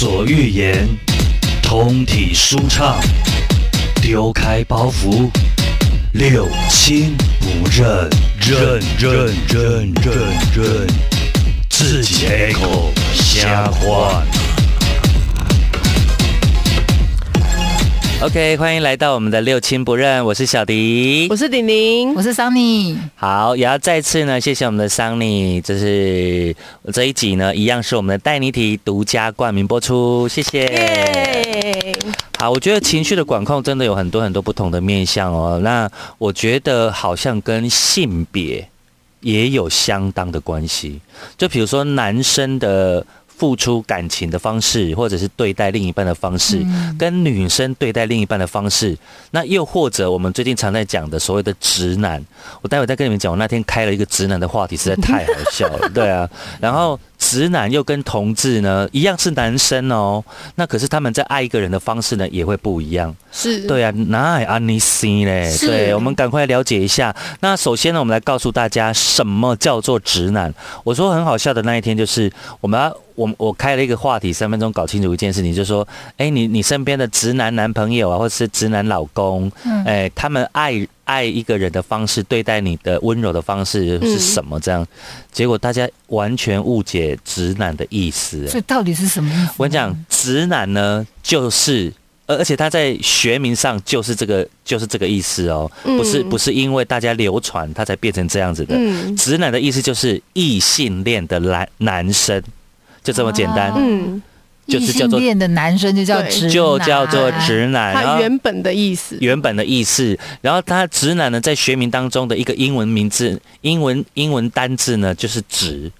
所欲言，通体舒畅，丢开包袱，六亲不认，认认认认认，自己开口瞎话。OK，欢迎来到我们的六亲不认，我是小迪我。是玲玲，我是桑尼，好，也要再次呢，谢谢我们的桑尼，这是这一集呢，一样是我们的带你体独家冠名播出，谢谢。耶！好，我觉得情绪的管控真的有很多很多不同的面向哦。那我觉得好像跟性别也有相当的关系。就比如说男生的付出感情的方式，或者是对待另一半的方式，嗯跟女生对待另一半的方式，那又或者我们最近常在讲的所谓的直男，我待会再跟你们讲，我那天开了一个直男的话题，实在太好笑了，对啊。然后直男又跟同志呢一样是男生哦，那可是他们在爱一个人的方式呢也会不一样。是，对啊，哪有安妮西嘞？对，我们赶快了解一下。那首先呢，我们来告诉大家什么叫做直男。我说很好笑的那一天，就是我们要我我开了一个话题，三分钟搞清楚一件事情，就是说，哎，你你身边的直男男朋友啊，或者是直男老公，嗯哎，他们爱爱一个人的方式，对待你的温柔的方式是什么？这样，结果大家完全误解直男的意思。哎所以到底是什么意思？我跟你讲，直男呢，就是，而而且他在学名上就是这个，就是这个意思哦，不是不是因为大家流传他才变成这样子的。嗯直男的意思就是异性恋的男男生，就这么简单，哦。嗯，异就是叫做性恋的男生就叫直男，就叫做直男。他原本的意思，原本的意思，然后他直男呢，在学名当中的一个英文名字，英文英文单字呢就是直，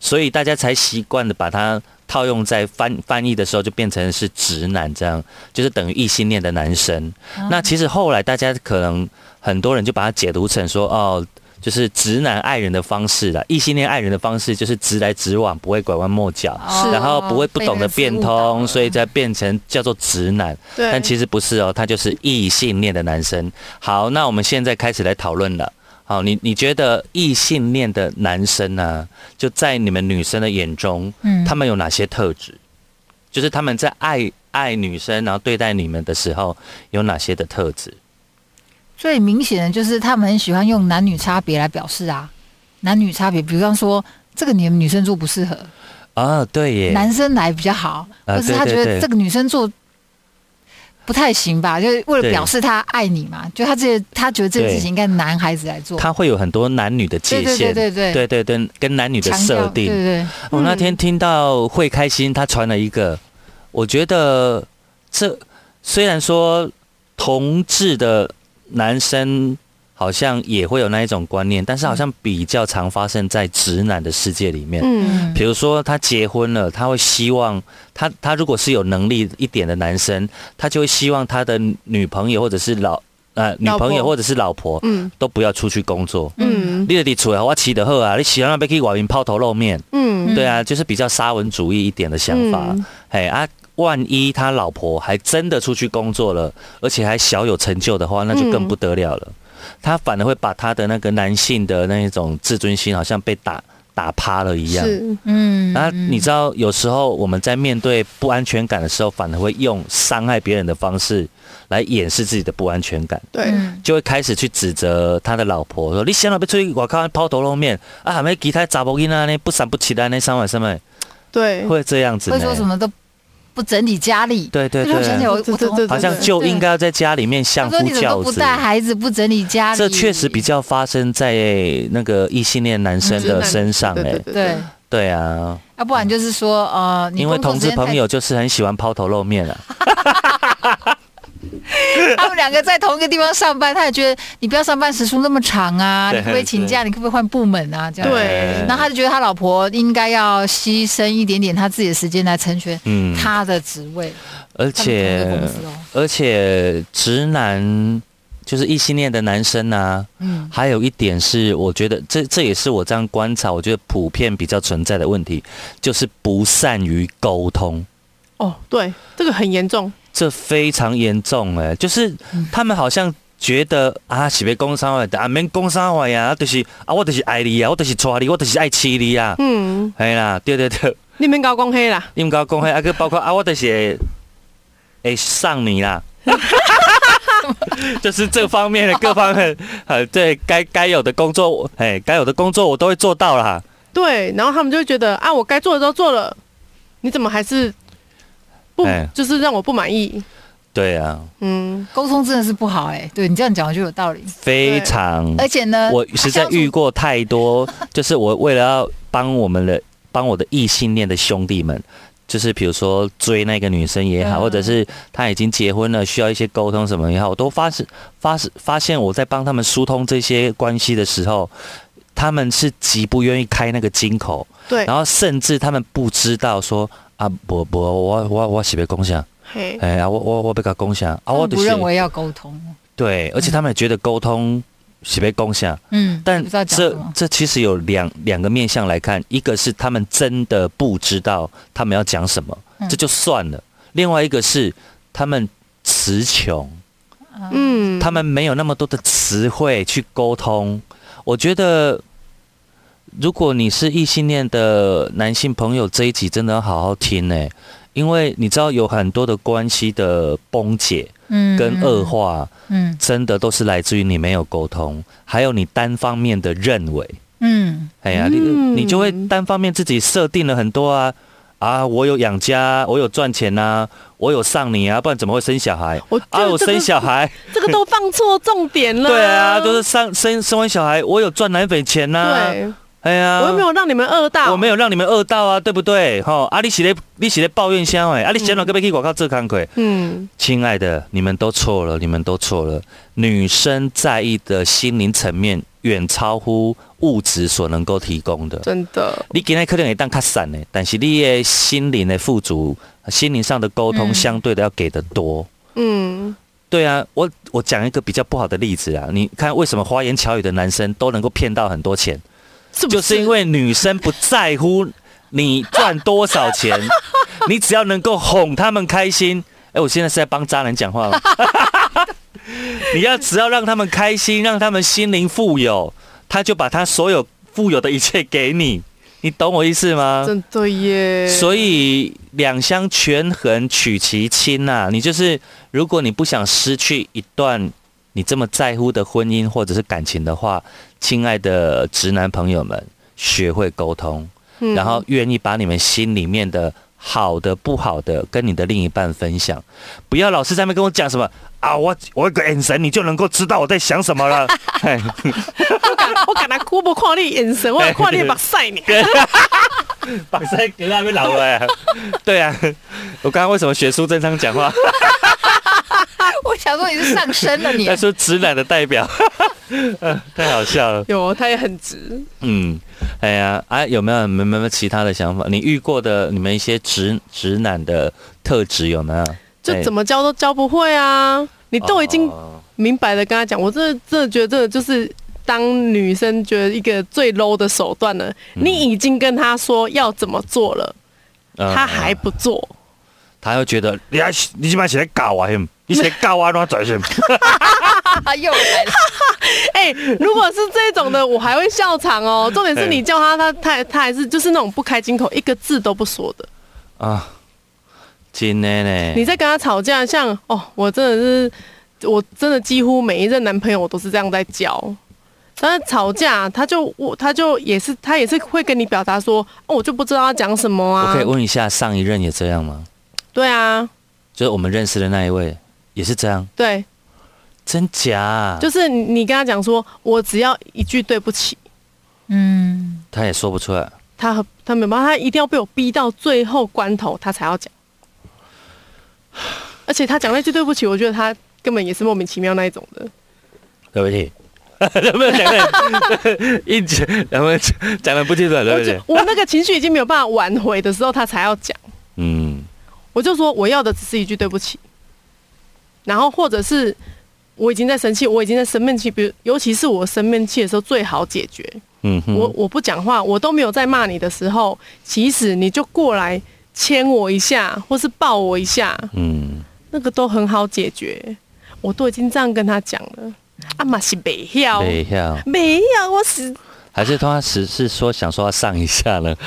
所以大家才习惯的把它套用在翻翻译的时候，就变成是直男，这样就是等于异性恋的男生。那其实后来大家可能很多人就把它解读成说，哦。就是直男爱人的方式啦，异性恋爱人的方式就是直来直往，不会拐弯抹角，哦然后不会不懂得变通，所以才变成叫做直男。对，但其实不是哦，他就是异性恋的男生。好，那我们现在开始来讨论了。好，你你觉得异性恋的男生呢、就在你们女生的眼中，嗯他们有哪些特质？就是他们在爱爱女生，然后对待你们的时候，有哪些的特质？最明显的就是他们很喜欢用男女差别来表示啊，男女差别，比方说这个你们女生做不适合，啊，对耶，男生来比较好，啊或是他觉得这个女生做不太行吧，就是为了表示他爱你嘛，就他这他觉得这个事情应该男孩子来做，他会有很多男女的界对限，对对对。对对对跟男女的设定。对。对对，我那天听到会开心，他传了一个，我觉得这虽然说同志的男生好像也会有那一种观念，但是好像比较常发生在直男的世界里面。嗯，比如说他结婚了，他会希望他他如果是有能力一点的男生，他就会希望他的女朋友或者是老呃女朋友或者是老婆嗯。都不要出去工作。嗯。你伫厝我骑得好啊，你喜欢那边去外面抛头露面，嗯。对啊，就是比较沙文主义一点的想法。嗯。嘿啊，万一他老婆还真的出去工作了，而且还小有成就的话，那就更不得了了。他反而会把他的那个男性的那一种自尊心，好像被打打趴了一样。是，嗯那，你知道，有时候我们在面对不安全感的时候，反而会用伤害别人的方式来掩饰自己的不安全感。对，嗯就会开始去指责他的老婆，说你想要被出去我靠抛头露面啊，还没其他查某囡啊，那，不闪不起的那三晚什么，对，会这样子呢。会说什么都不整理家里，对对就是我想起来对，好像就应该要在家里面相夫教你怎么不。带孩子，不整理家里，这确实比较发生在那个异性恋男生的身上哎、对。对啊，要不然就是说，呃，因为同志朋友就是很喜欢抛头露面啊，他们两个在同一个地方上班，他也觉得你不要上班时数那么长啊，你可不可以请假？你可不可以换部门啊？这样。对哎然后他就觉得他老婆应该要牺牲一点点他自己的时间来成全嗯，他的职位。而且哦而且直男就是异性恋的男生啊，嗯，还有一点是，我觉得这这也是我这样观察，我觉得普遍比较存在的问题，就是不善于沟通。哦，对，这个很严重，这非常严重哎、就是他们好像觉得啊，是要工伤坏的，啊免工伤坏呀，啊就是啊，我就是爱你啊，我就是娶你，我就是爱妻你啊，嗯，系啦，对对对，你们搞公黑啦，你们搞公开啊，个包括啊，我就是会上你啦。就是这方面的各方面，呃，对该该有的工作，哎，该有的工作我都会做到啦。对，然后他们就会觉得啊，我该做的都做了，你怎么还是不哎就是让我不满意？对啊，嗯，沟通真的是不好哎、对你这样讲就有道理。非常。而且呢，我实在遇过太多，就是我为了要帮我们的帮我的异性恋的兄弟们，就是比如说追那个女生也好，嗯或者是他已经结婚了，需要一些沟通什么也好，我都发现发发现我在帮他们疏通这些关系的时候，他们是极不愿意开那个金口，对然，后甚至他们不知道说啊，不不，我我我是被共享，嘿，哎呀，我我我被他共享啊，我就是不认为要沟通。对，而且他们也觉得沟通是被共享。嗯，但这。这其实有两两个面向来看，一个是他们真的不知道他们要讲什么，嗯这就算了；另外一个是他们词穷，嗯，他们没有那么多的词汇去沟通。我觉得，如果你是异性恋的男性朋友，这一集真的要好好听呢、因为你知道有很多的关系的崩解嗯跟恶，化，嗯真的都是来自于你没有沟通，还有你单方面的认为。嗯哎呀，你嗯你就会单方面自己设定了很多啊啊，我有养家，我有赚钱呐、我有上你啊，不然怎么会生小孩？我觉啊，我生小孩，这个都放错重点了。对啊，就是上生生完小孩，我有赚奶粉钱呐、对，哎呀，我又没有让你们饿到，我没有让你们饿到啊，对不对？吼，啊，你是咧你是咧抱怨啥哎？啊，你想到个要去广告做工课？嗯，亲爱的，你们都错了，你们都错了。女生在意的心灵层面远超乎物质所能够提供的。真的，你今天可能会当较散呢，但是你的心灵的富足、心灵上的沟通，嗯相对的要给的多。嗯，对啊，我我讲一个比较不好的例子啊，你看为什么花言巧语的男生都能够骗到很多钱，是不就是因为女生不在乎你赚多少钱，你只要能够哄他们开心。哎，我现在是在帮渣男讲话吗？你要只要让他们开心，让他们心灵富有，他就把他所有富有的一切给你，你懂我意思吗？真的耶，所以两相权衡取其轻呐、你就是如果你不想失去一段你这么在乎的婚姻或者是感情的话，亲爱的直男朋友们，学会沟通，嗯然后愿意把你们心里面的好的、不好的跟你的另一半分享，不要老是在那边跟我讲什么啊，我我一个眼神你就能够知道我在想什么了。我敢我敢他哭不看你眼神，我有看你目屎呢。把腮 给那边老了、啊。对啊，我刚刚为什么学苏正昌讲话？我想说你是上升了你 他，说直男的代表，呃太好笑了。有，他也很直。嗯，哎呀，啊，有没有有没有没有其他的想法？你遇过的你们一些直直男的特质有没有？就怎么教都教不会啊！你都已经哦明白的跟他讲，我真的真的觉得这个就是当女生觉得一个最 low 的手段了。嗯你已经跟他说要怎么做了，嗯他还不做，他又觉得你还你起码写在搞啊，你写搞啊，乱转先。又来了，哎、如果是这种的，我还会笑场哦。重点是你叫他，他他他还是就是那种不开金口，一个字都不说的。啊，真的呢。你在跟他吵架，像哦，我真的是，我真的几乎每一任男朋友我都是这样在教。但是吵架，他就我他就也是他也是会跟你表达说，哦，我就不知道要讲什么啊。我可以问一下，上一任也这样吗？对啊，就是我们认识的那一位也是这样，对，真假、啊？就是你你跟他讲说，我只要一句对不起，嗯，他也说不出来。他他没办法，他一定要被我逼到最后关头，他才要讲。而且他讲那句对不起，我觉得他根本也是莫名其妙那一种的。对不起，有没有讲的一讲，有没有讲的不清楚？对不起我。我那个情绪已经没有办法挽回的时候，他才要讲。嗯，我就说我要的只是一句对不起，然后或者是我已经在生气，我已经在生闷气，比如尤其是我生闷气的时候最好解决。嗯哼，我我不讲话，我都没有在骂你的时候，其实你就过来牵我一下，或是抱我一下，嗯，那个都很好解决。我都已经这样跟他讲了，啊嘛是没要，等一下，没有，我是还是他只是说想说要上一下呢？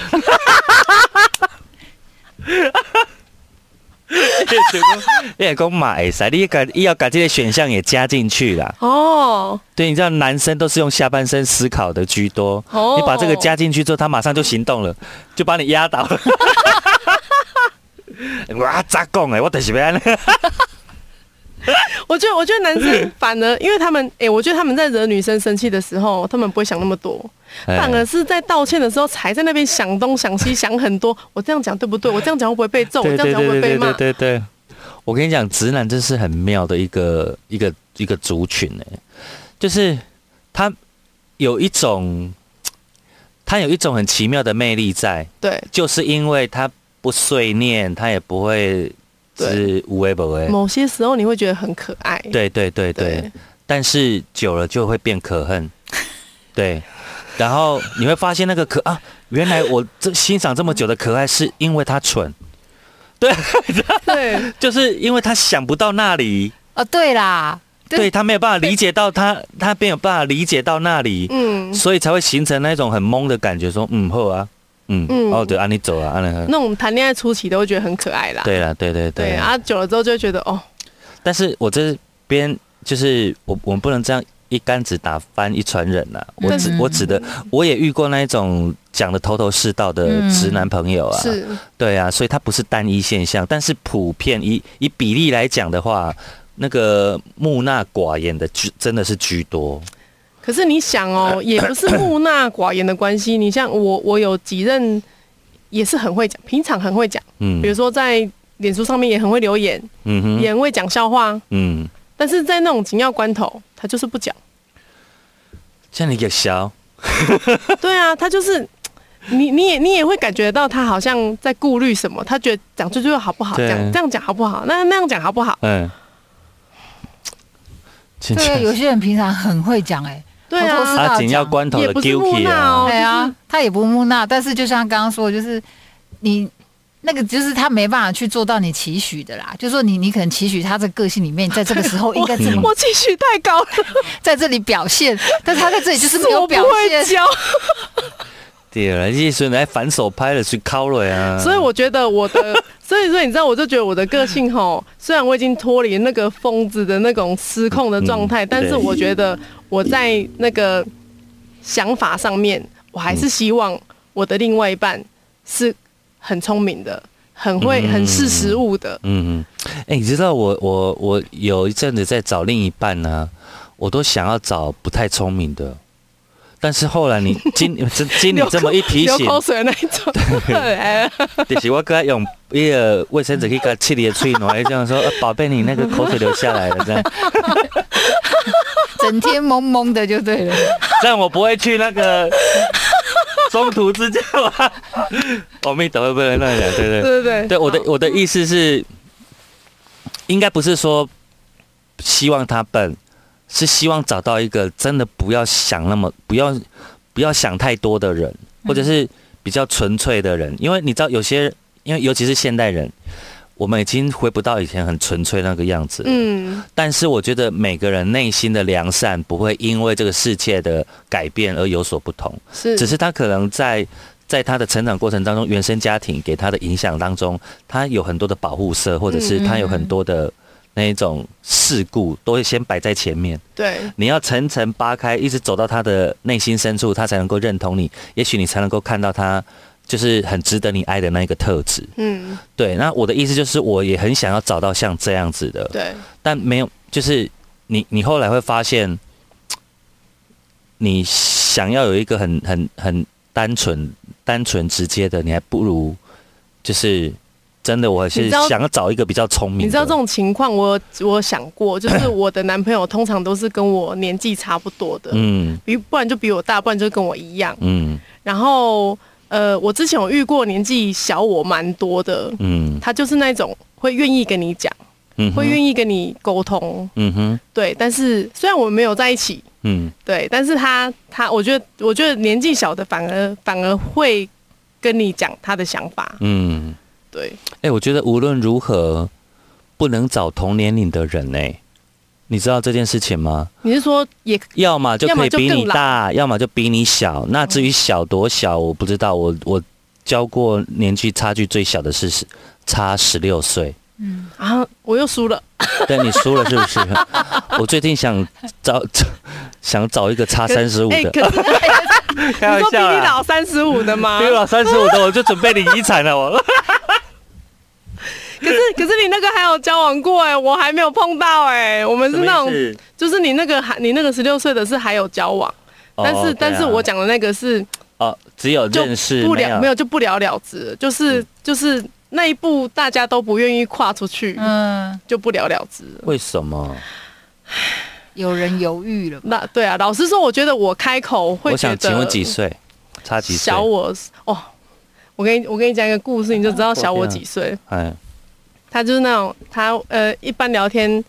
你也讲嘛会使，你把你要把这些选项也加进去了。哦对，你知道男生都是用下半身思考的居多，哦，你把这个加进去之后，他马上就行动了，就把你压倒了。我咋讲哎？我就是要安尼。我觉得，我觉得男生反而，因为他们，哎、我觉得他们在惹女生生气的时候，他们不会想那么多，反而是在道歉的时候才在那边想东想西，想很多。我这样讲对不对？我这样讲会不会被揍？我这样讲会不会被骂？对对，我跟你讲，直男真是很妙的一个一个一个族群哎，就是他有一种，他有一种很奇妙的魅力在，对，就是因为他不碎念，他也不会是无微不微。某些时候你会觉得很可爱。对对对对，对。但是久了就会变可恨，对。然后你会发现那个可啊，原来我这欣赏这么久的可爱，是因为他蠢，对。对，就是因为他想不到那里，哦，对啦，对。对他没有办法理解到他，他没有办法理解到那里，嗯，所以才会形成那种很懵的感觉，说嗯好啊，嗯嗯。哦对，啊你走啊，按那那种谈恋爱初期都会觉得很可爱啦。对啦，对对对，对啊，久了之后就会觉得哦，但是我这边就是我我们不能这样一竿子打翻一船人呐、我指嗯。我指的我也遇过那一种讲的头头是道的嗯。直男朋友啊，是，对啊，所以它不是单一现象，但是普遍以以比例来讲的话，那个木讷寡言的居真的是居多。可是你想哦，也不是木讷寡言的关系。你像我，我有几任也是很会讲，平常很会讲，嗯。比如说在脸书上面也很会留言，嗯哼。也很会讲笑话，嗯，但是在那种紧要关头，他就是不讲。像你也小，对啊，他就是你，你也你也会感觉到他好像在顾虑什么，他觉得讲这句话好不好，对。讲这样讲好不好，那那样讲好不好？对啊，有些人平常很会讲哎，对啊，头头是道啊，紧要关头的也不是 Guki 木讷啊哦，对啊，他也不木讷，但是就像刚刚说的，就是你那个就是他没办法去做到你期许的啦。就是说你你可能期许他这个个性里面，在这个时候应该这么 我期许太高了，在这里表现，但是他在这里就是没有表现。对了，这时候来反手拍了去敲了呀。所以我觉得我的，所以说你知道，我就觉得我的个性吼，虽然我已经脱离那个疯子的那种失控的状态，嗯但是我觉得我在那个想法上面，我还是希望我的另外一半是很聪明的，很会、嗯很识时务的。嗯嗯，哎、你知道我我我有一阵子在找另一半呢、我都想要找不太聪明的，但是后来你 经经经你这么一提醒，流口水那一种，哎 就是我跟他用一个卫生纸去给他气你的嘴暖，这样说，呃宝贝，你那个口水流下来了，这样。整天懵懵的就对了。这样我不会去那个中途之家吧？阿弥陀佛，不能乱讲，对对。对对对，对，我的我的意思是，应该不是说希望他笨，是希望找到一个真的不要想那么不要不要想太多的人，或者是比较纯粹的人，因为你知道有些，因为尤其是现代人。我们已经回不到以前很纯粹那个样子，嗯，但是我觉得每个人内心的良善不会因为这个世界的改变而有所不同。是，只是他可能在在他的成长过程当中，原生家庭给他的影响当中，他有很多的保护色，或者是他有很多的那一种事故，都会先摆在前面。对，你要层层扒开，一直走到他的内心深处，他才能够认同你，也许你才能够看到他就是很值得你爱的那一个特质。嗯，对，那我的意思就是，我也很想要找到像这样子的，对，但没有，就是你你后来会发现，你想要有一个很很很单纯、单纯直接的，你还不如就是真的，我是想要找一个比较聪明的。你知道这种情况，我我想过，就是我的男朋友通常都是跟我年纪差不多的，嗯。比不然就比我大，不然就跟我一样。嗯。然后呃，我之前有遇过年纪小我蛮多的，嗯。他就是那种会愿意跟你讲，嗯，会愿意跟你沟通，嗯哼。对。但是虽然我们没有在一起，嗯。对，但是他他，我觉得我觉得年纪小的反而反而会跟你讲他的想法，嗯，对，哎、我觉得无论如何不能找同年龄的人呢、你知道这件事情吗？你是说也要么就可以比你大，要么就比你小。那至于小多小，我不知道。我我教过年纪差距最小的是十差十六岁。嗯啊，我又输了。对你输了是不是？我最近想找 想找一个差三十五哎，的，可是 开你说比你。老三十五的吗比？我老三十五的，我就准备领遗产了。我 可是可是你那个还有交往过哎，我还没有碰到哎。我们是那种，就是你那个还你那个十六岁的是还有交往，但是但是我讲的那个是哦，只有就认识不了没有有就不了了之，就是就是那一步大家都不愿意跨出去，嗯，就不了了之。为什么？有人犹豫了？那对啊，老实说，我觉得我开口会我觉得想请问几岁？差几岁小？我哦，我跟你我跟你讲一个故事，你就知道小我几岁。哎，他就是那种他呃，一般聊天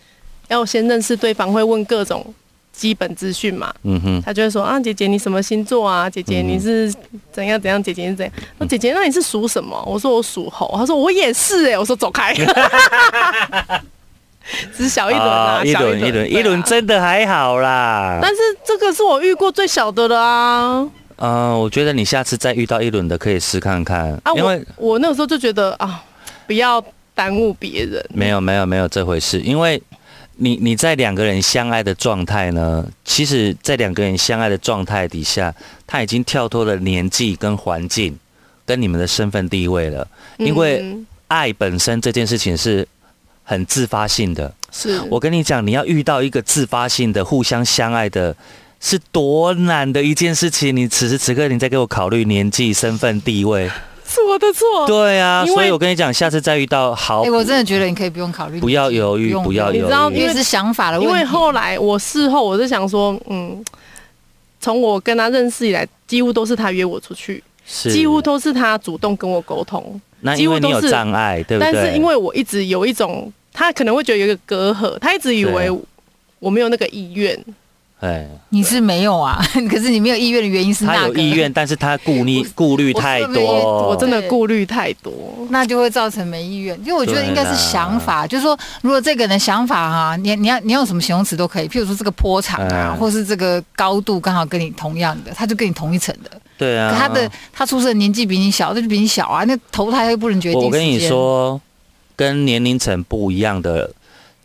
要先认识对方，会问各种基本资讯嘛。嗯哼，他就会说啊，姐姐你什么星座啊？姐姐你是怎样怎样？姐姐你是怎样？那姐姐那你是属什么？我说我属猴。他说我也是哎、我说走开。只小一轮啊，哦一轮一轮一轮真的还好啦。但是这个是我遇过最小的了啊！嗯，我觉得你下次再遇到一轮的可以试看看，啊，因为我那个时候就觉得啊，不要耽误别人。没有没有没有这回事，因为你你在两个人相爱的状态呢，其实，在两个人相爱的状态底下，他已经跳脱了年纪跟环境跟你们的身份地位了，因为嗯爱本身这件事情是很自发性的。是我跟你讲，你要遇到一个自发性的、互相相爱的，是多难的一件事情。你此时此刻，你在给我考虑年纪、身份、地位，是我的错。对啊，所以我跟你讲，下次再遇到好哎、，我真的觉得你可以不用考虑，不要犹豫，不要犹你知道豫因为是想法的问题。因为后来我事后我是想说，嗯，从我跟他认识以来，几乎都是他约我出去，是几乎都是他主动跟我沟通。那几乎因为你有都是障碍，对不对？但是因为我一直有一种，他可能会觉得有一个隔阂，他一直以为我没有那个意愿。哎，你是没有啊，可是你没有意愿的原因是那个他有意愿，但是他顾虑顾虑太多，我真的顾虑太多。那就会造成没意愿。因为我觉得应该是想法，就是说，如果这个人的想法哈、你你要你要用什么形容词都可以，譬如说这个坡长啊，嗯或是这个高度刚好跟你同样的，他就跟你同一层的。对啊。可他的他出生的年纪比你小，那就比你小啊，那投胎又不能决定。我我跟你，说，跟年龄层不一样的，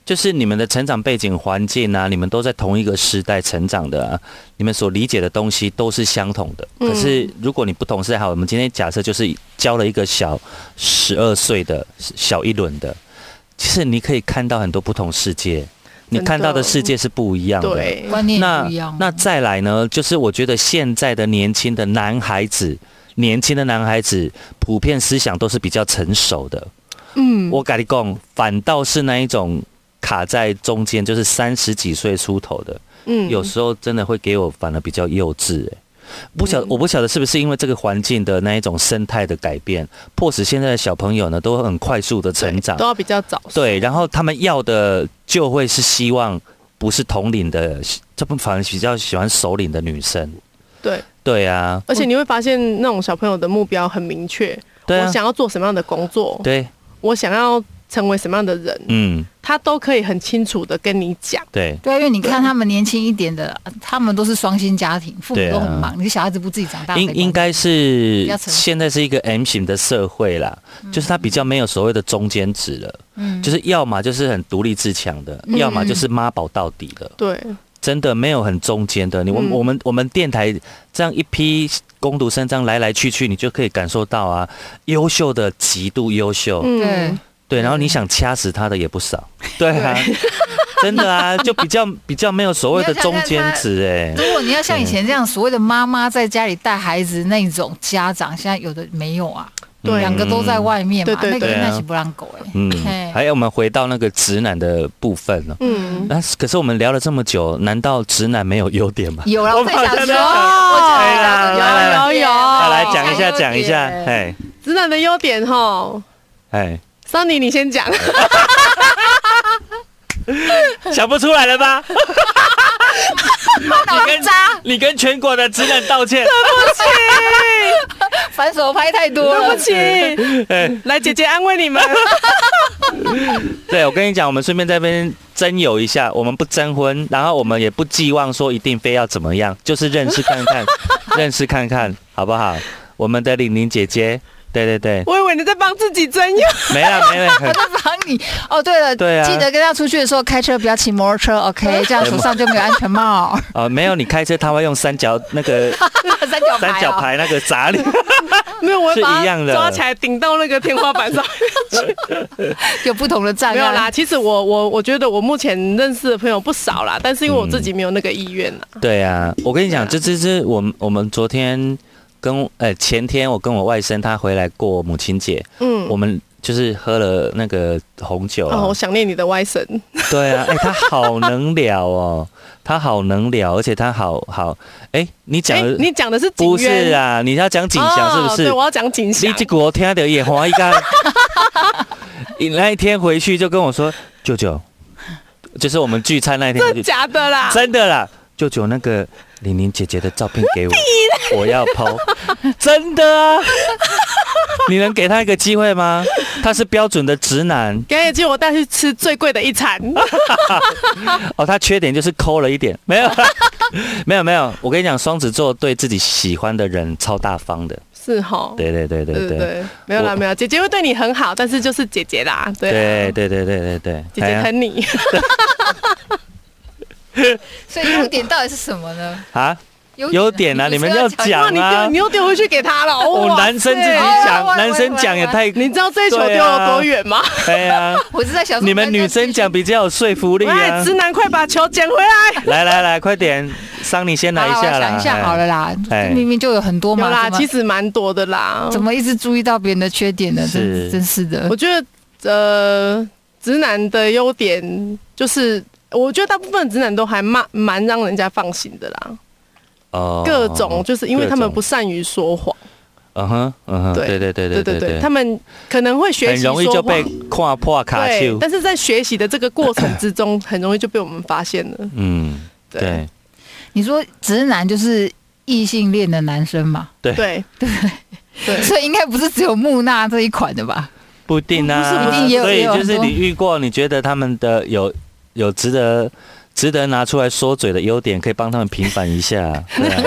就是你们的成长背景环境啊，你们都在同一个时代成长的、啊，你们所理解的东西都是相同的。嗯可是如果你不同时代，好，我们今天假设就是教了一个小十二岁的小一轮的，其实你可以看到很多不同世界，你看到的世界是不一样的。对，观念也那不一样。那再来呢，就是我觉得现在的年轻的男孩子，年轻的男孩子普遍思想都是比较成熟的。嗯，我跟你讲，反倒是那一种卡在中间，就是三十几岁出头的，嗯有时候真的会给我反而比较幼稚、欸。不晓嗯我不晓得是不是因为这个环境的那一种生态的改变，迫使现在的小朋友呢都很快速的成长都。要比较早。对，然后他们要的就会是希望不是同龄的，这不反而比较喜欢首领的女生。对，对啊，而且你会发现那种小朋友的目标很明确，我，想要做什么样的工作，对，我想要成为什么样的人，嗯，他都可以很清楚的跟你讲。对，对啊，因为你看他们年轻一点的，他们都是双薪家庭，父母都很忙，你小孩子不自己长大，应应该是现在是一个 M 型的社会啦，就是他比较没有所谓的中间值了，嗯。就是要么就是很独立自强的，嗯。要么就是妈宝到底的，对，真的没有很中间的。你我嗯。我们我们电台这样一批攻读生这样来来去去，你就可以感受到啊，优秀的极度优秀，嗯。对，对，然后你想掐死他的也不少，对。啊，真的啊，就比较比较没有所谓的中间值哎、如果你要像以前这样所谓的妈妈在家里带孩子那种家长，现在有的没有啊，对两个都在外面嘛，对对那个对。啊。那是不让狗哎、嗯。嘿，还有我们回到那个直男的部分哦。嗯，那可是我们聊了这么久，难道直男没有优点吗？有啊，我在想说，哎啦有来来有有好来讲一下，有讲一下，点哎直男的优点哈，哎，桑尼你先讲。想不出来了吧？脑跟渣，你跟全国的直男道歉。对不起 反手拍太多了，对不起，来姐姐安慰你们。对，我跟你讲，我们顺便在这边征友一下，我们不征婚，然后我们也不寄望说一定非要怎么样，就是认识看看，认识看看，好不好？我们的玲玲姐姐，对对对，我以为你在帮自己增用。没了没了，我在帮你哦。对了，对啊记得跟他出去的时候开车不要骑摩托车，OK？这样手上就没有安全帽、哦，没有你开车他会用三角那个三角三角牌那个砸你，没有，我一样的抓起来顶到那个天花板上。有不同的障碍。没有啦，其实我我我觉得我目前认识的朋友不少啦，但是因为我自己没有那个意愿啦。对啊，我跟你讲，这这这我们我们昨天跟呃前天我跟我外甥他回来过母亲节，嗯，我们就是喝了那个红酒啊哦，我想念你的外甥。对啊，哎、他好能聊哦，他好能聊，而且他好好，哎、你讲哎的、，你讲的是不是啊？你要讲景祥是不是？哦对，我要讲景祥你。这个我听到也花一干，你 那一天回去就跟我说，舅舅，就是我们聚餐那一天，真的假的啦？真的啦，舅舅那个玲玲姐姐的照片给我，我要剖，真的啊，你能给他一个机会吗？他是标准的直男。刚才叫我带去吃最贵的一餐，哦，他缺点就是抠了一点，没有，没有没有，我跟你讲，双子座对自己喜欢的人超大方的，是哈？对对对对对。对对，没有啦没有，姐姐会对你很好，但是就是姐姐啦，对啊。对对对对对对，姐姐疼你。所以优点到底是什么呢？啊，优点啊，你们要讲啊丢，你又丢回去给他了。哦，男生自己讲，男生讲也太，你知道这一球丢有多远吗？对啊，我是在想，你们女生讲比较有说服力哎，啊直。男，快把球捡回来！来来来，快点，桑尼先来一下啦。想一下好了啦哎，明明就有很多嘛，其实蛮多的啦。怎么一直注意到别人的缺点呢？是真真是的我。觉得呃，直男的优点就是，我觉得大部分直男都还蛮蛮让人家放心的啦。各种就是因为他们不善于说谎。嗯哼嗯哼对对对对对对他们可能会学习说被跨破卡丘。但是在学习的这个过程之中很容易就被我们发现了。嗯对。你说直男就是异性恋的男生嘛？对。对。对。所以应该不是只有木纳这一款的吧？不一定啊不是不定也有所以就是你遇过你觉得他们的有有值得值得拿出来说嘴的优点，可以帮他们平反一下。对啊，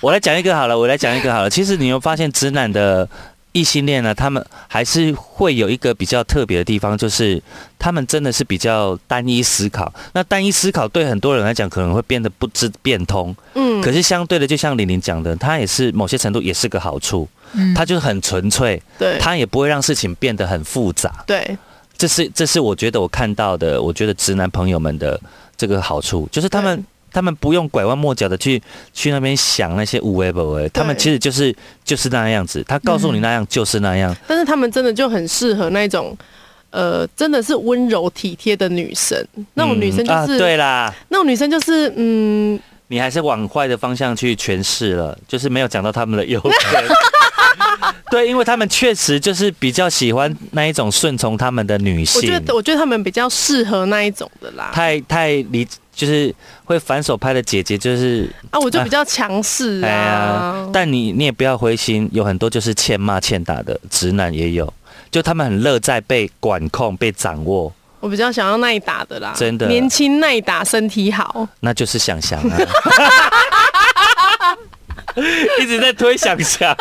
我来讲一个好了，我来讲一个好了。其实你有发现直男的异性恋呢，他们还是会有一个比较特别的地方，就是他们真的是比较单一思考。那单一思考对很多人来讲可能会变得不知变通，嗯，可是相对的，就像玲玲讲的，他也是某些程度也是个好处，嗯，他就是很纯粹，对他也不会让事情变得很复杂。对这是这是我觉得我看到的，我觉得直男朋友们的这个好处，就是他们他们不用拐弯抹角的去去那边想那些无为不为，他们其实就是就是那样子，他告诉你那样就是那样，但是他们真的就很适合那种。呃，真的是温柔体贴的女生，那种女生就啊，是、对啦，那种女生就是嗯，你还是往坏的方向去诠释了，就是没有讲到他们的优点。对，因为他们确实就是比较喜欢那一种顺从他们的女性。我性，觉得我觉得他们比较适合那一种的啦。太太离就是会反手拍的姐姐，就是啊，我就比较强势哎呀啊，，但你你也不要灰心，有很多就是欠骂欠打的直男也有，就他们很乐在被管控、被掌握，我比较想要耐打的啦，真的。年轻耐打，身体好。那就是想想啊。一直在推想想，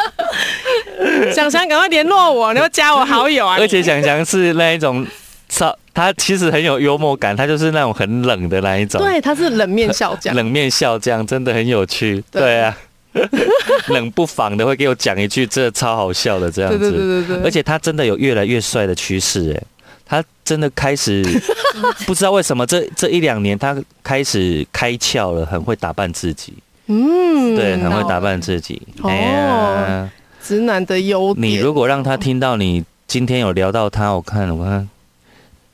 想想赶快联络我，你要加我好友啊！而且你想想是那一种，超他其实很有幽默感，他就是那种很冷的那一种，对，他是冷面笑匠，冷面笑匠，真的很有趣。对。对啊，冷不防的会给我讲一句，这超好笑的这样对子。对对对对，而且他真的有越来越帅的趋势，哎，他真的开始不知道为什么这这一两年他开始开窍了，很会打扮自己，嗯，对，很会打扮自己。哦哎呀，直男的优点。你如果让他听到你今天有聊到他，我看我看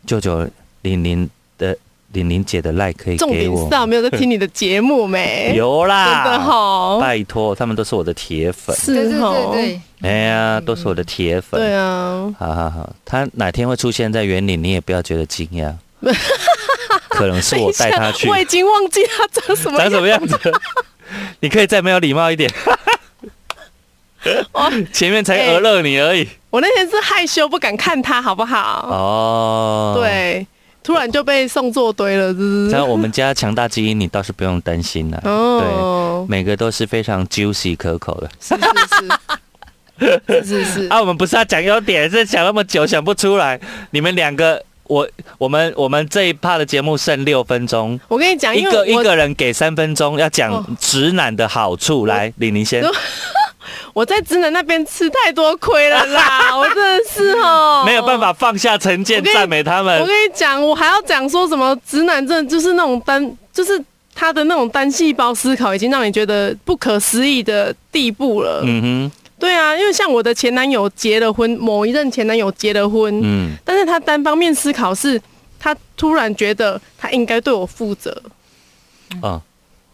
舅舅玲玲的玲玲姐的 like 可以重给我点是，啊，没有在听你的节目没？有啦，真的好，拜托，他们都是我的铁粉，对对对是哦，对，哎呀，都是我的铁粉。对啊，好好好，他哪天会出现在园里，你也不要觉得惊讶，可能是我带他去我，已经忘记他长什么长样。什么样子？你可以再没有礼貌一点。哦 前面才讹了你而已。我那天是害羞不敢看他，好不好？哦，，对，突然就被送作堆了，是不是？像我们家强大基因，你倒是不用担心了。哦，对每个都是非常 juicy 可口的。是是是，是是是，啊，我们不是要讲优点，是讲那么久想不出来。你们两个，我我们我们这一趴的节目剩六分钟，我跟你讲，一个一个人给三分钟，要讲哦直男的好处。来，李宁先，我在直男那边吃太多亏了啦，我真的是哦，没有办法放下成见赞美他们我。跟你讲，我还要讲说什么直男真的就是那种单，就是他的那种单细胞思考已经让你觉得不可思议的地步了。嗯对啊，因为像我的前男友结了婚，某一任前男友结了婚，嗯，但是他单方面思考是，他突然觉得他应该对我负责，嗯，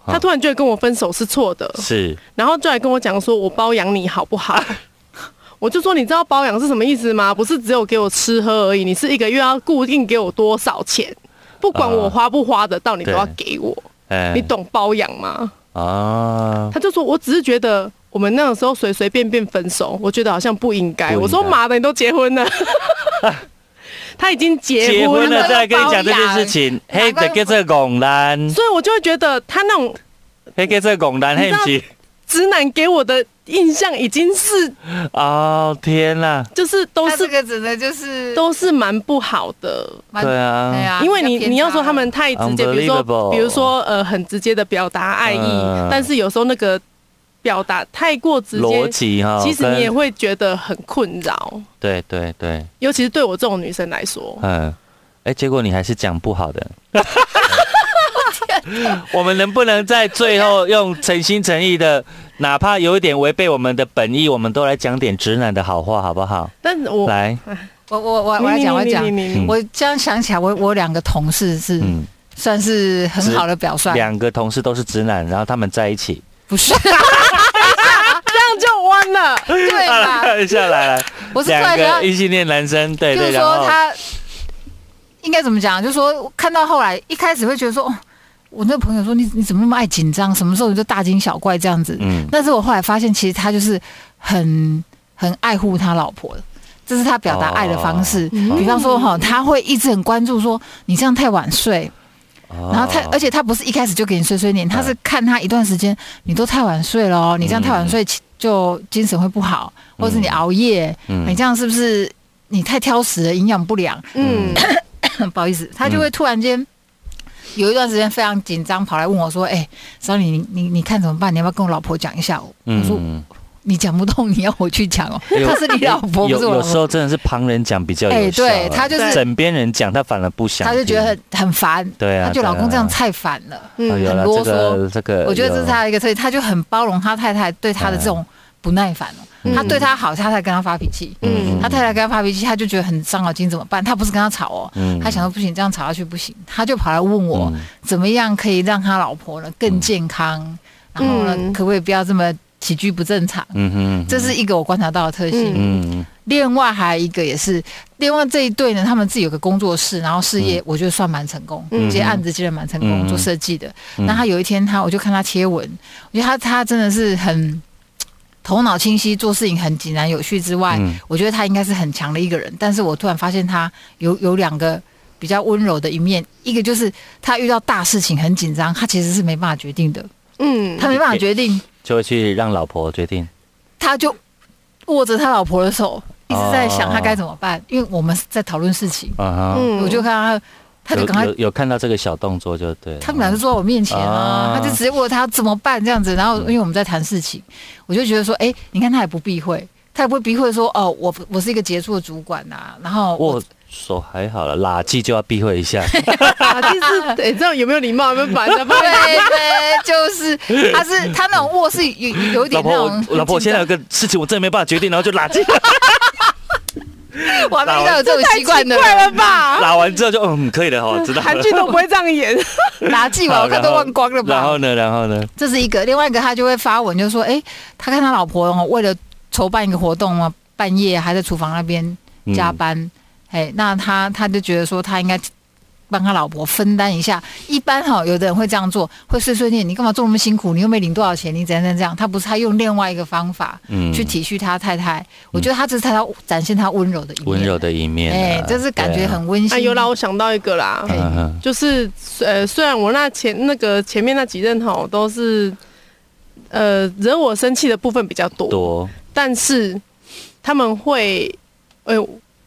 他突然觉得跟我分手是错的，是，然后就来跟我讲说，我包养你好不好？我就说，你知道包养是什么意思吗？不是只有给我吃喝而已，你是一个月要固定给我多少钱，不管我花不花得到，你都要给我。哎。你懂包养吗？啊？他就说，我只是觉得我们那个时候随随便便分手，我觉得好像不应该。应该我说妈的，你都结婚了，他已经结结婚了婚了，再来跟你讲这件事情，嘿，得给这个拱男，所以我就会觉得他那种嘿，给这个拱男，嘿？直男给我的印象已经是，哦，天哪，就是都是这是个指的就是都是蛮不好的。对啊。对啊，因为你你要说他们太直接，比如说比如说呃很直接的表达爱意，嗯。但是有时候那个表达太过直逻接，辑哈，其实你也会觉得很困扰，对对对，尤其是对我这种女生来说。嗯，哎，结果你还是讲不好的。我们能不能在最后用诚心诚意的，哪怕有一点违背我们的本意，我们都来讲点直男的好话，好不好？但是我来，我我我我来讲，我来讲我这样想起来，我我两个同事是嗯，算是很好的表率，两个同事都是直男，然后他们在一起，不是 这样就弯了。对吧？看一下来来，我是突两然想个，异性恋男生，对对，就是说他应该怎么讲？就是说看到后来一开始会觉得说，哦，我那个朋友说你你怎么那么爱紧张？什么时候你就大惊小怪这样子？嗯但是我后来发现，其实他就是很很爱护他老婆的，这是他表达爱的方式。哦比方说哈，他会一直很关注说你这样太晚睡，然后他哦而且他不是一开始就给你碎碎念，他是看他一段时间你都太晚睡了哦，你这样太晚睡就精神会不好，或者是你熬夜，嗯你这样是不是你太挑食了，营养不良？嗯，不好意思，他就会突然间。有一段时间非常紧张，跑来问我说：“哎、小李，你你你看怎么办？你要不要跟我老婆讲一下？”我说：“嗯，你讲不动，你要我去讲哦。哎呦她 是你老婆，不有是我。有时候真的是旁人讲比较有哎效啊，对他就是枕边人讲，他反而不想听，他就觉得很很烦，对啊，他觉得老公这样太烦了。哦嗯很啰嗦个这个，我觉得这是他的一个特点，他就很包容他太太对他的这种不耐烦了。嗯。他对他好，他才跟他发脾气。嗯。他太太跟他发脾气，他就觉得很伤脑筋，怎么办？他不是跟他吵哦，嗯。他想说不行，这样吵下去不行，他就跑来问我嗯。怎么样可以让他老婆呢更健康，然后呢嗯。可不可以不要这么起居不正常？嗯哼，这是一个我观察到的特性。嗯。另外还有一个也是，另外这一对呢，他们自己有个工作室，然后事业我觉得算蛮成功，嗯。接案子接的蛮成功，嗯。做设计的。嗯。那他有一天他我就看他贴文，我觉得他他真的是很头脑清晰，做事情很井然有序之外，嗯。我觉得他应该是很强的一个人。但是我突然发现他有有两个比较温柔的一面，一个就是他遇到大事情很紧张，他其实是没办法决定的，嗯。他没办法决定，就会去让老婆决定，他就握着他老婆的手，一直在想他该怎么办，哦因为我们在讨论事情，嗯。我就看他，他就有赶快有。有看到这个小动作就对，他们俩就坐在我面前啊，啊。他就直接问我他怎么办这样子，然后因为我们在谈事情，我就觉得说，哎、你看他也不避讳，他也不会避讳说，哦，我我是一个杰出的主管呐、然后我握手还好了，垃圾就要避讳一下，垃圾是哎，这样有没有礼貌？有没有把人家放对对，就是他是他那种握是有有一点那种我老婆，我现在有个事情我真的没办法决定，然后就垃圾，我还没遇到有这种习惯的怪了吧？打完之后就嗯可以了哈，知道。韩剧都不会这样演。垃圾吧，我看都忘光了吧。然后呢，然后呢，这是一个，另外一个他就会发文，就说，哎、他看他老婆哦，为了筹办一个活动嘛，半夜还在厨房那边嗯加班，哎、那他他就觉得说他应该帮他老婆分担一下。一般哈、有的人会这样做，会碎碎念，你干嘛做那么辛苦？你又没领多少钱，你怎样怎样？他不是，他用另外一个方法嗯去体恤他太太。我觉得他这是他展现他温柔的一面，温柔的一面啊，哎、这是感觉很温馨。啊，有啦，我想到一个啦，就是呃，虽然我那前那个前面那几任哈都是呃惹我生气的部分比较多，多，但是他们会，呃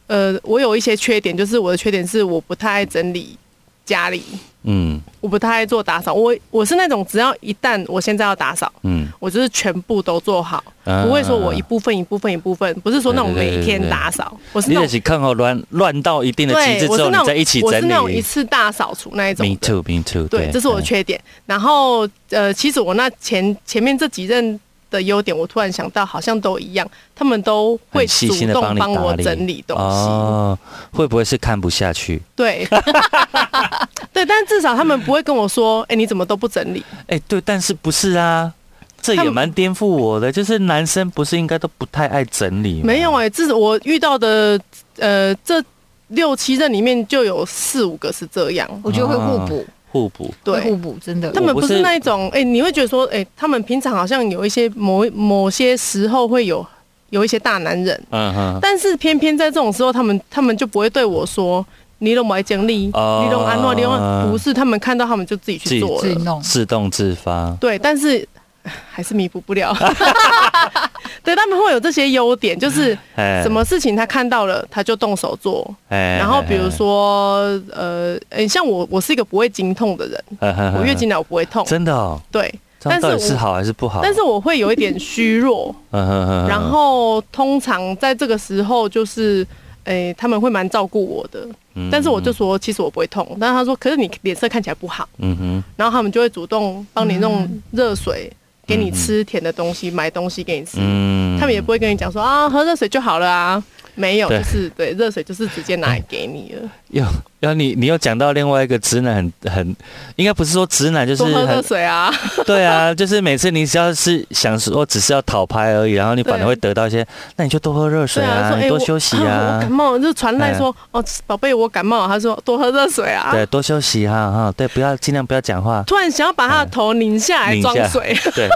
呃，我有一些缺点，就是我的缺点是我不太爱整理家里，嗯我不太爱做打扫。我我是那种只要一旦我现在要打扫，嗯，我就是全部都做好，啊不会说我一部分一部分一部分，不是说那种每天打扫，我是那种是看好乱乱到一定的极对，致之后，我是那种你再一起我是那种一。次大扫除那一种 Me。too, me too。对，这是我的缺点。然后呃，其实我那前前面这几任的优点，我突然想到，好像都一样，他们都会细主心地帮动帮我整理东西。哦，会不会是看不下去？对，对，但至少他们不会跟我说，哎、你怎么都不整理？哎、对，但是不是啊？这也蛮颠覆我的，就是男生不是应该都不太爱整理吗？没有哎、至少我遇到的呃这六七任里面就有四五个是这样。我觉得会互补，互补。对互补，真的他。们不是那一种，哎、你会觉得说，哎、他们平常好像有一些某某些时候会有有一些大男人，嗯哼，但是偏偏在这种时候，他们他们就不会对我说：“你都没整理，哦你都安诺，你都不是。”他们看到他们就自己去做了。自动自发。对，但是唉 还是弥补不了。对，他们会有这些优点，就是哎什么事情他看到了，他就动手做。哎然后比如，说，呃，诶像我，我是一个不会经痛的人，哎我月经来我不会痛。真的哦，对，但是我到底是好还是不好？但是我会有一点虚弱。然后通常在这个时候，就是，诶、他们会蛮照顾我的。嗯但是我就说，其实我不会痛。但是他说，可是你脸色看起来不好，嗯哼，然后他们就会主动帮你弄嗯热水，给你吃甜的东西，买东西给你吃。嗯他们也不会跟你讲说啊，喝热水就好了啊。没有，就是对热水就是直接拿来给你了，有，然后你你又讲到另外一个直男很很，应该不是说直男，就是多喝热水啊。对啊，就是每次你只要是想说只是要讨拍而已，然后你反而会得到一些，那你就多喝热水对啊，多休息我啊感，冒就传来说哦，宝贝我感冒，他说多喝热水啊。对，多休息哈哈，对，不要尽量不要讲话，突然想要把他的头拧下来装水，对，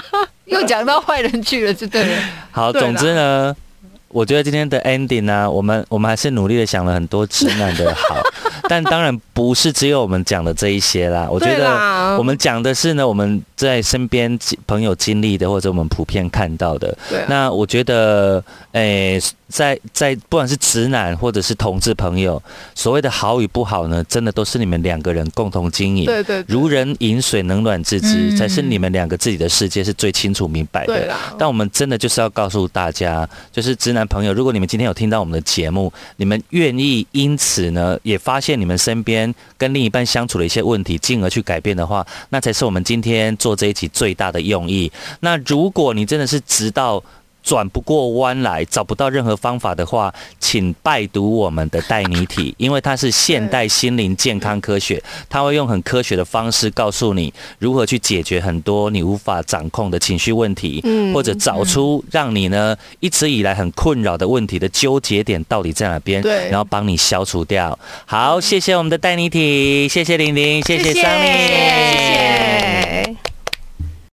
又讲到坏人去了，就对了。好，总之呢，我觉得今天的 ending 呢、我们我们还是努力的想了很多直男的好，但当然不是只有我们讲的这一些啦。我觉得我们讲的是呢，我们在身边朋友经历的，或者我们普遍看到的。对啊那我觉得，诶、在在不管是直男或者是同志朋友，所谓的好与不好呢，真的都是你们两个人共同经营。对对对如人饮水，冷暖自知，嗯才是你们两个自己的世界是最清楚明白的。但我们真的就是要告诉大家，就是直男朋友，如果你们今天有听到我们的节目，你们愿意因此呢，也发现你们身边跟另一半相处的一些问题，进而去改变的话，那才是我们今天做这一集最大的用意。那如果你真的是直到转不过弯来，找不到任何方法的话，请拜读我们的带你体，因为它是现代心灵健康科学，它会用很科学的方式告诉你如何去解决很多你无法掌控的情绪问题，嗯或者找出让你呢一直以来很困扰的问题的纠结点到底在哪边，对。然后帮你消除掉。好，谢谢我们的带你体，谢谢玲玲，谢谢谢桑尼，谢谢